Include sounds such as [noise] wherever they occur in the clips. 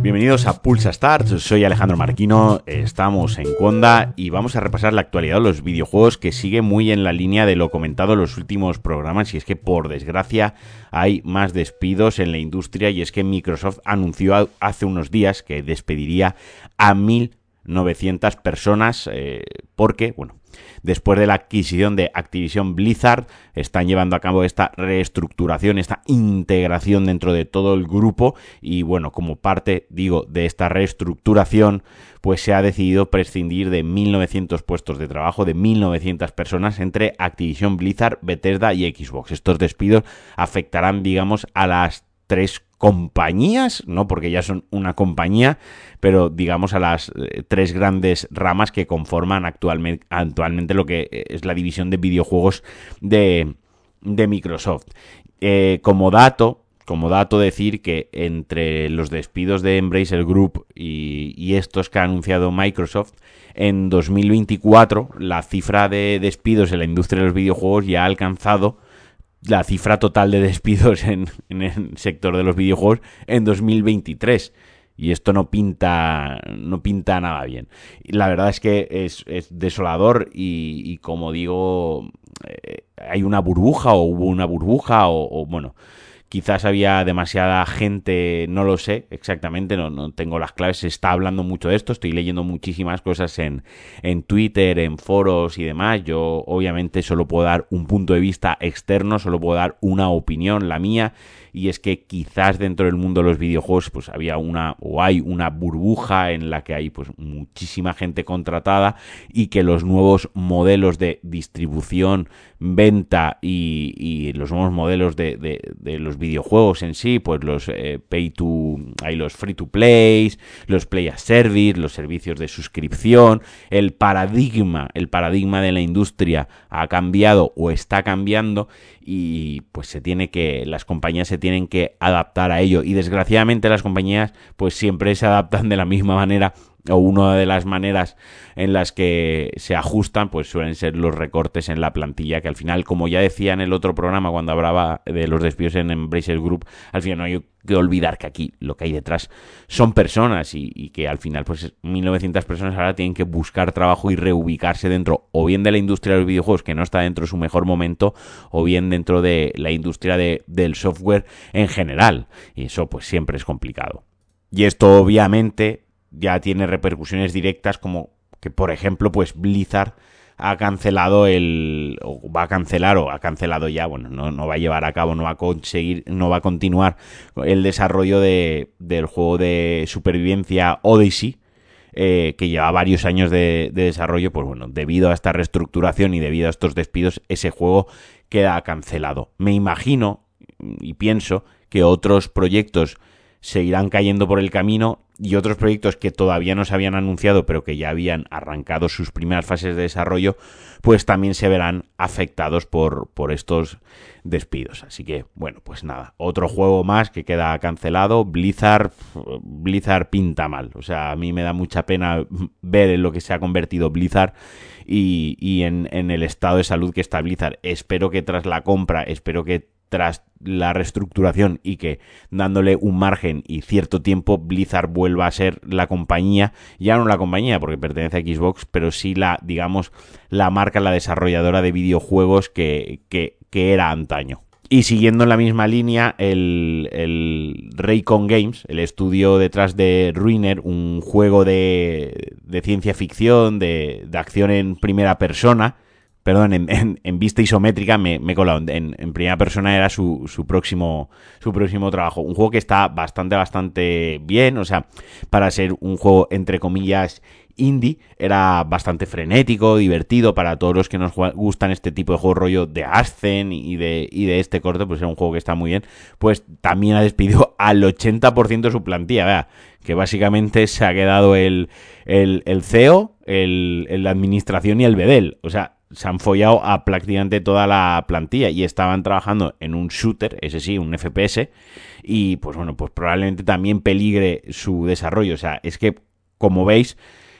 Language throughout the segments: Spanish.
Bienvenidos a Pulsa Start, soy Alejandro Marquino, estamos en Conda y vamos a repasar la actualidad de los videojuegos que sigue muy en la línea de lo comentado en los últimos programas y es que por desgracia hay más despidos en la industria y es que Microsoft anunció hace unos días que despediría a 1.900 personas eh, porque, bueno, después de la adquisición de Activision Blizzard, están llevando a cabo esta reestructuración, esta integración dentro de todo el grupo y bueno, como parte, digo, de esta reestructuración, pues se ha decidido prescindir de 1.900 puestos de trabajo, de 1.900 personas entre Activision Blizzard, Bethesda y Xbox. Estos despidos afectarán, digamos, a las tres compañías, no porque ya son una compañía, pero digamos a las eh, tres grandes ramas que conforman actualmente, lo que es la división de videojuegos de, de Microsoft. Eh, como dato, como dato decir que entre los despidos de Embracer Group y, y, estos que ha anunciado Microsoft, en 2024 la cifra de despidos en la industria de los videojuegos ya ha alcanzado la cifra total de despidos en, el sector de los videojuegos en 2023 y esto no pinta no pinta nada bien. La verdad es que es, desolador y, como digo, eh, hay una burbuja o hubo una burbuja o bueno, quizás había demasiada gente, no lo sé exactamente, no, no, tengo las claves, se está hablando mucho de esto, estoy leyendo muchísimas cosas en, en Twitter, en foros y demás, yo obviamente solo puedo dar un punto de vista externo, solo puedo dar una opinión, la mía, y es que quizás dentro del mundo de los videojuegos pues había una o hay una burbuja en la que hay pues muchísima gente contratada y que los nuevos modelos de distribución, venta y, los nuevos modelos de, de, los videojuegos en sí, pues los eh, pay to, hay los free to play, los play as service, los servicios de suscripción, el paradigma, el paradigma de la industria ha cambiado o está cambiando y pues se tiene que las compañías se tienen que adaptar a ello. Y desgraciadamente las compañías pues siempre se adaptan de la misma manera o una de las maneras en las que se ajustan, pues suelen ser los recortes en la plantilla, que al final, como ya decía en el otro programa cuando hablaba de los despidos en Embracer Group, al final no hay que olvidar que aquí lo que hay detrás son personas y, que al final, pues 1900 personas ahora tienen que buscar trabajo y reubicarse dentro o bien de la industria de los videojuegos, que no está dentro de su mejor momento, o bien dentro de la industria de, del software en general. Y eso pues siempre es complicado. Y esto obviamente ya tiene repercusiones directas como que, por ejemplo, pues Blizzard ha cancelado el o va a cancelar o ha cancelado ya, bueno, no, no, va a llevar a cabo, no va a conseguir, no va a continuar el desarrollo de, del juego de supervivencia Odyssey, eh, que lleva varios años de, de, desarrollo, pues bueno, debido a esta reestructuración y debido a estos despidos, ese juego queda cancelado. Me imagino y pienso que otros proyectos se irán cayendo por el camino y otros proyectos que todavía no se habían anunciado pero que ya habían arrancado sus primeras fases de desarrollo pues también se verán afectados por, por estos despidos. Así que bueno pues nada otro juego más que queda cancelado Blizzard Blizzard pinta mal. O sea a mí me da mucha pena ver en lo que se ha convertido Blizzard y, en, el estado de salud que está Blizzard espero que tras la compra espero que tras la reestructuración y que dándole un margen y cierto tiempo Blizzard vuelva a ser la compañía, ya no la compañía porque pertenece a Xbox, pero sí la, digamos, la marca, la desarrolladora de videojuegos que, que, era antaño. Y siguiendo en la misma línea, el, el Raycon Games, el estudio detrás de Ruiner, un juego de, de ciencia ficción, de, de acción en primera persona, perdón, en, vista isométrica me, he colado. En, primera persona era su, su, próximo, su próximo trabajo. Un juego que está bastante, bastante bien. O sea, para ser un juego, entre comillas, indie, era bastante frenético, divertido para todos los que nos gustan este tipo de juego rollo de Ascen y de, y de este corte, pues era un juego que está muy bien. Pues también ha despedido al 80% de su plantilla, vea, que básicamente se ha quedado el, el, el CEO, el, la administración y el Bedel. O sea, se han follado a prácticamente toda la plantilla y estaban trabajando en un shooter, ese sí, un FPS, y pues bueno, pues probablemente también peligre su desarrollo. O sea, es que, como veis,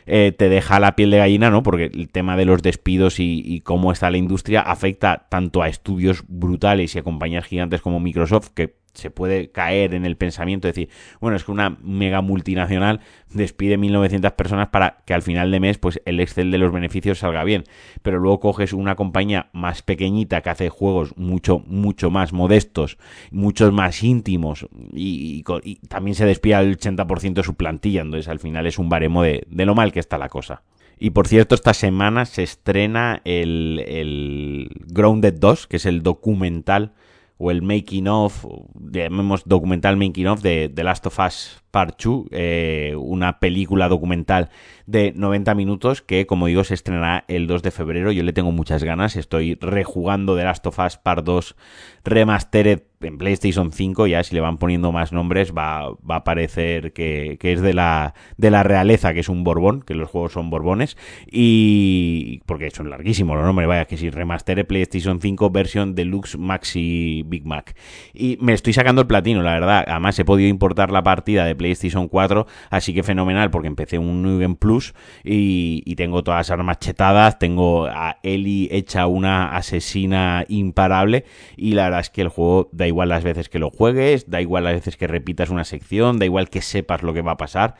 eh, te deja la piel de gallina, ¿no? Porque el tema de los despidos y, y, cómo está la industria afecta tanto a estudios brutales y a compañías gigantes como Microsoft, que se puede caer en el pensamiento de decir, bueno, es que una mega multinacional despide 1.900 personas para que al final de mes pues el Excel de los beneficios salga bien. Pero luego coges una compañía más pequeñita que hace juegos mucho, mucho más modestos, muchos más íntimos y, también se despide el 80% de su plantilla. Entonces al final es un baremo de, lo mal que está la cosa. Y por cierto, esta semana se estrena el, el Grounded 2, que es el documental o el making of, llamemos documental making of de The Last of Us Part 2, eh, una película documental de 90 minutos que, como digo, se estrenará el 2 de febrero. Yo le tengo muchas ganas, estoy rejugando The Last of Us Part 2 Remastered en PlayStation 5, ya si le van poniendo más nombres va, va a parecer que, que, es de la, de la realeza, que es un Borbón, que los juegos son Borbones, y porque son larguísimos los nombres, vaya, que si Remastered PlayStation 5 versión Deluxe Maxi Big Mac. Y me estoy sacando el platino, la verdad, además he podido importar la partida de PlayStation 4, así que fenomenal, porque empecé un New Game Plus y, y tengo todas las armas chetadas, tengo a Ellie hecha una asesina imparable, y la verdad es que el juego da igual las veces que lo juegues, da igual las veces que repitas una sección, da igual que sepas lo que va a pasar.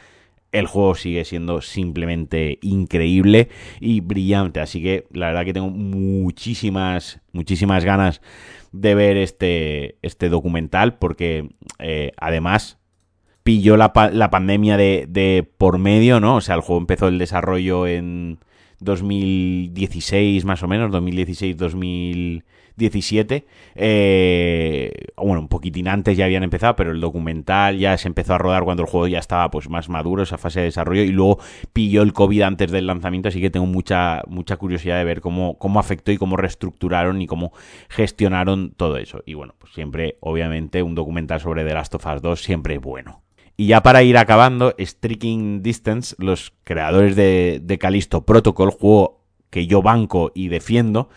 El juego sigue siendo simplemente increíble y brillante. Así que la verdad que tengo muchísimas, muchísimas ganas de ver este, este documental porque eh, además pilló la, la pandemia de, de, por medio, ¿no? O sea, el juego empezó el desarrollo en 2016 más o menos, 2016-2017 17. Eh, bueno, un poquitín antes ya habían empezado, pero el documental ya se empezó a rodar cuando el juego ya estaba pues más maduro, esa fase de desarrollo, y luego pilló el COVID antes del lanzamiento, así que tengo mucha, mucha curiosidad de ver cómo, cómo afectó y cómo reestructuraron y cómo gestionaron todo eso. Y bueno, pues siempre, obviamente, un documental sobre The Last of Us 2 siempre es bueno. Y ya para ir acabando, Striking Distance, los creadores de, de Protocol, juego que yo banco y defiendo,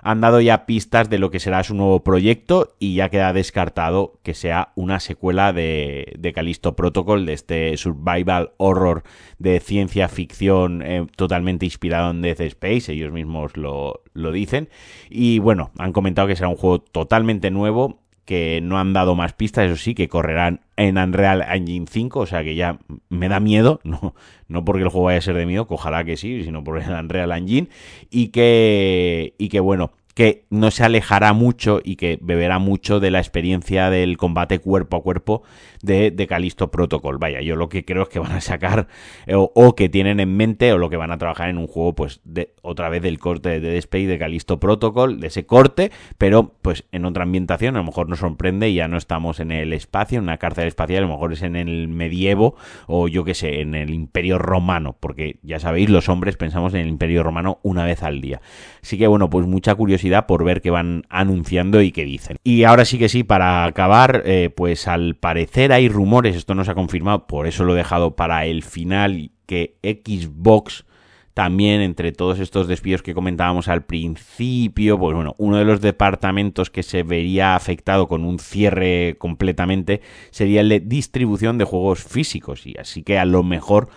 han dado ya pistas de lo que será su nuevo proyecto y ya queda descartado que sea una secuela de, de Callisto Protocol, de este survival horror de ciencia ficción eh, totalmente inspirado en Death Space, ellos mismos lo dicen. Y bueno, han comentado que será un juego totalmente nuevo que no han dado más pistas, eso sí, que correrán en Unreal Engine 5, o sea que ya me da miedo, [laughs] no, no porque el juego vaya a ser de miedo, ojalá que sí, sino por el Unreal Engine, y que, y que bueno, que no se alejará mucho y que beberá mucho de la experiencia del combate cuerpo a cuerpo de, Callisto Protocol. Vaya, yo lo que creo es que van a sacar eh, o, que tienen en mente o lo que van a trabajar en un juego, pues de otra vez del corte de Dead Space de Callisto Protocol, de ese corte, pero pues en otra ambientación, a lo mejor nos sorprende y ya no estamos en el espacio, en una cárcel espacial, a lo mejor es en el medievo o yo que sé, en el Imperio Romano, porque ya sabéis, los hombres pensamos en el Imperio Romano una vez al día. Así que bueno, pues mucha curiosidad por ver qué van anunciando y qué dicen. Y ahora sí que sí, para acabar, eh, pues al parecer hay rumores, esto no se ha confirmado, por eso lo he dejado para el final, que Xbox también entre todos estos despidos que comentábamos al principio, pues bueno, uno de los departamentos que se vería afectado con un cierre completamente sería el de distribución de juegos físicos y así que a lo mejor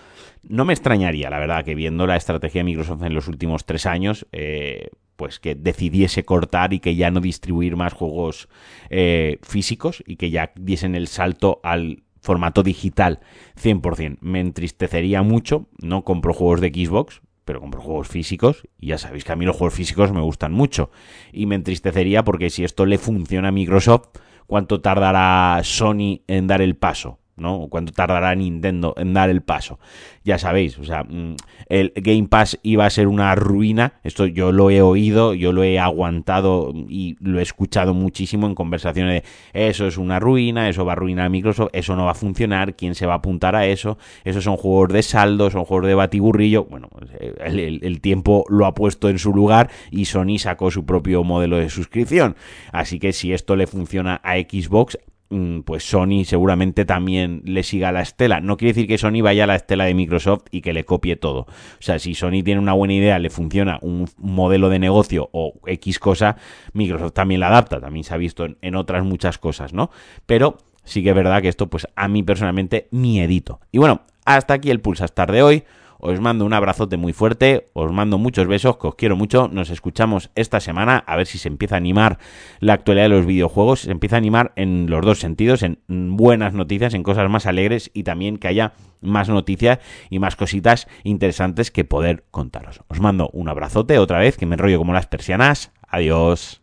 no me extrañaría, la verdad, que viendo la estrategia de Microsoft en los últimos tres años, eh, pues que decidiese cortar y que ya no distribuir más juegos eh, físicos y que ya diesen el salto al formato digital 100%. Me entristecería mucho, no compro juegos de Xbox, pero compro juegos físicos y ya sabéis que a mí los juegos físicos me gustan mucho y me entristecería porque si esto le funciona a Microsoft, ¿cuánto tardará Sony en dar el paso? ¿No? ¿Cuánto tardará Nintendo en dar el paso? Ya sabéis, o sea, mm, el Game Pass iba a ser una ruina, esto yo lo he oído, yo lo he aguantado y lo he escuchado muchísimo en conversaciones de eso es una ruina, eso va a arruinar a Microsoft, eso no va a funcionar, ¿quién se va a apuntar a eso? Esos son juegos de saldo, son juegos de batiburrillo, bueno, pues, eh, el, tiempo lo ha puesto en su lugar y Sony sacó su propio modelo de suscripción, así que si esto le funciona a Xbox, pues Sony seguramente también le siga la estela. No quiere decir que Sony vaya a la estela de Microsoft y que le copie todo. O sea, si Sony tiene una buena idea, le funciona un modelo de negocio o X cosa, Microsoft también la adapta. También se ha visto en, otras muchas cosas, ¿no? Pero sí que es verdad que esto, pues a mí personalmente, edito. Y bueno, hasta aquí el Pulsastar de hoy. Os mando un abrazote muy fuerte, os mando muchos besos, que os quiero mucho. Nos escuchamos esta semana a ver si se empieza a animar la actualidad de los videojuegos, se empieza a animar en los dos sentidos, en buenas noticias, en cosas más alegres y también que haya más noticias y más cositas interesantes que poder contaros. Os mando un abrazote otra vez, que me enrollo como las persianas. Adiós.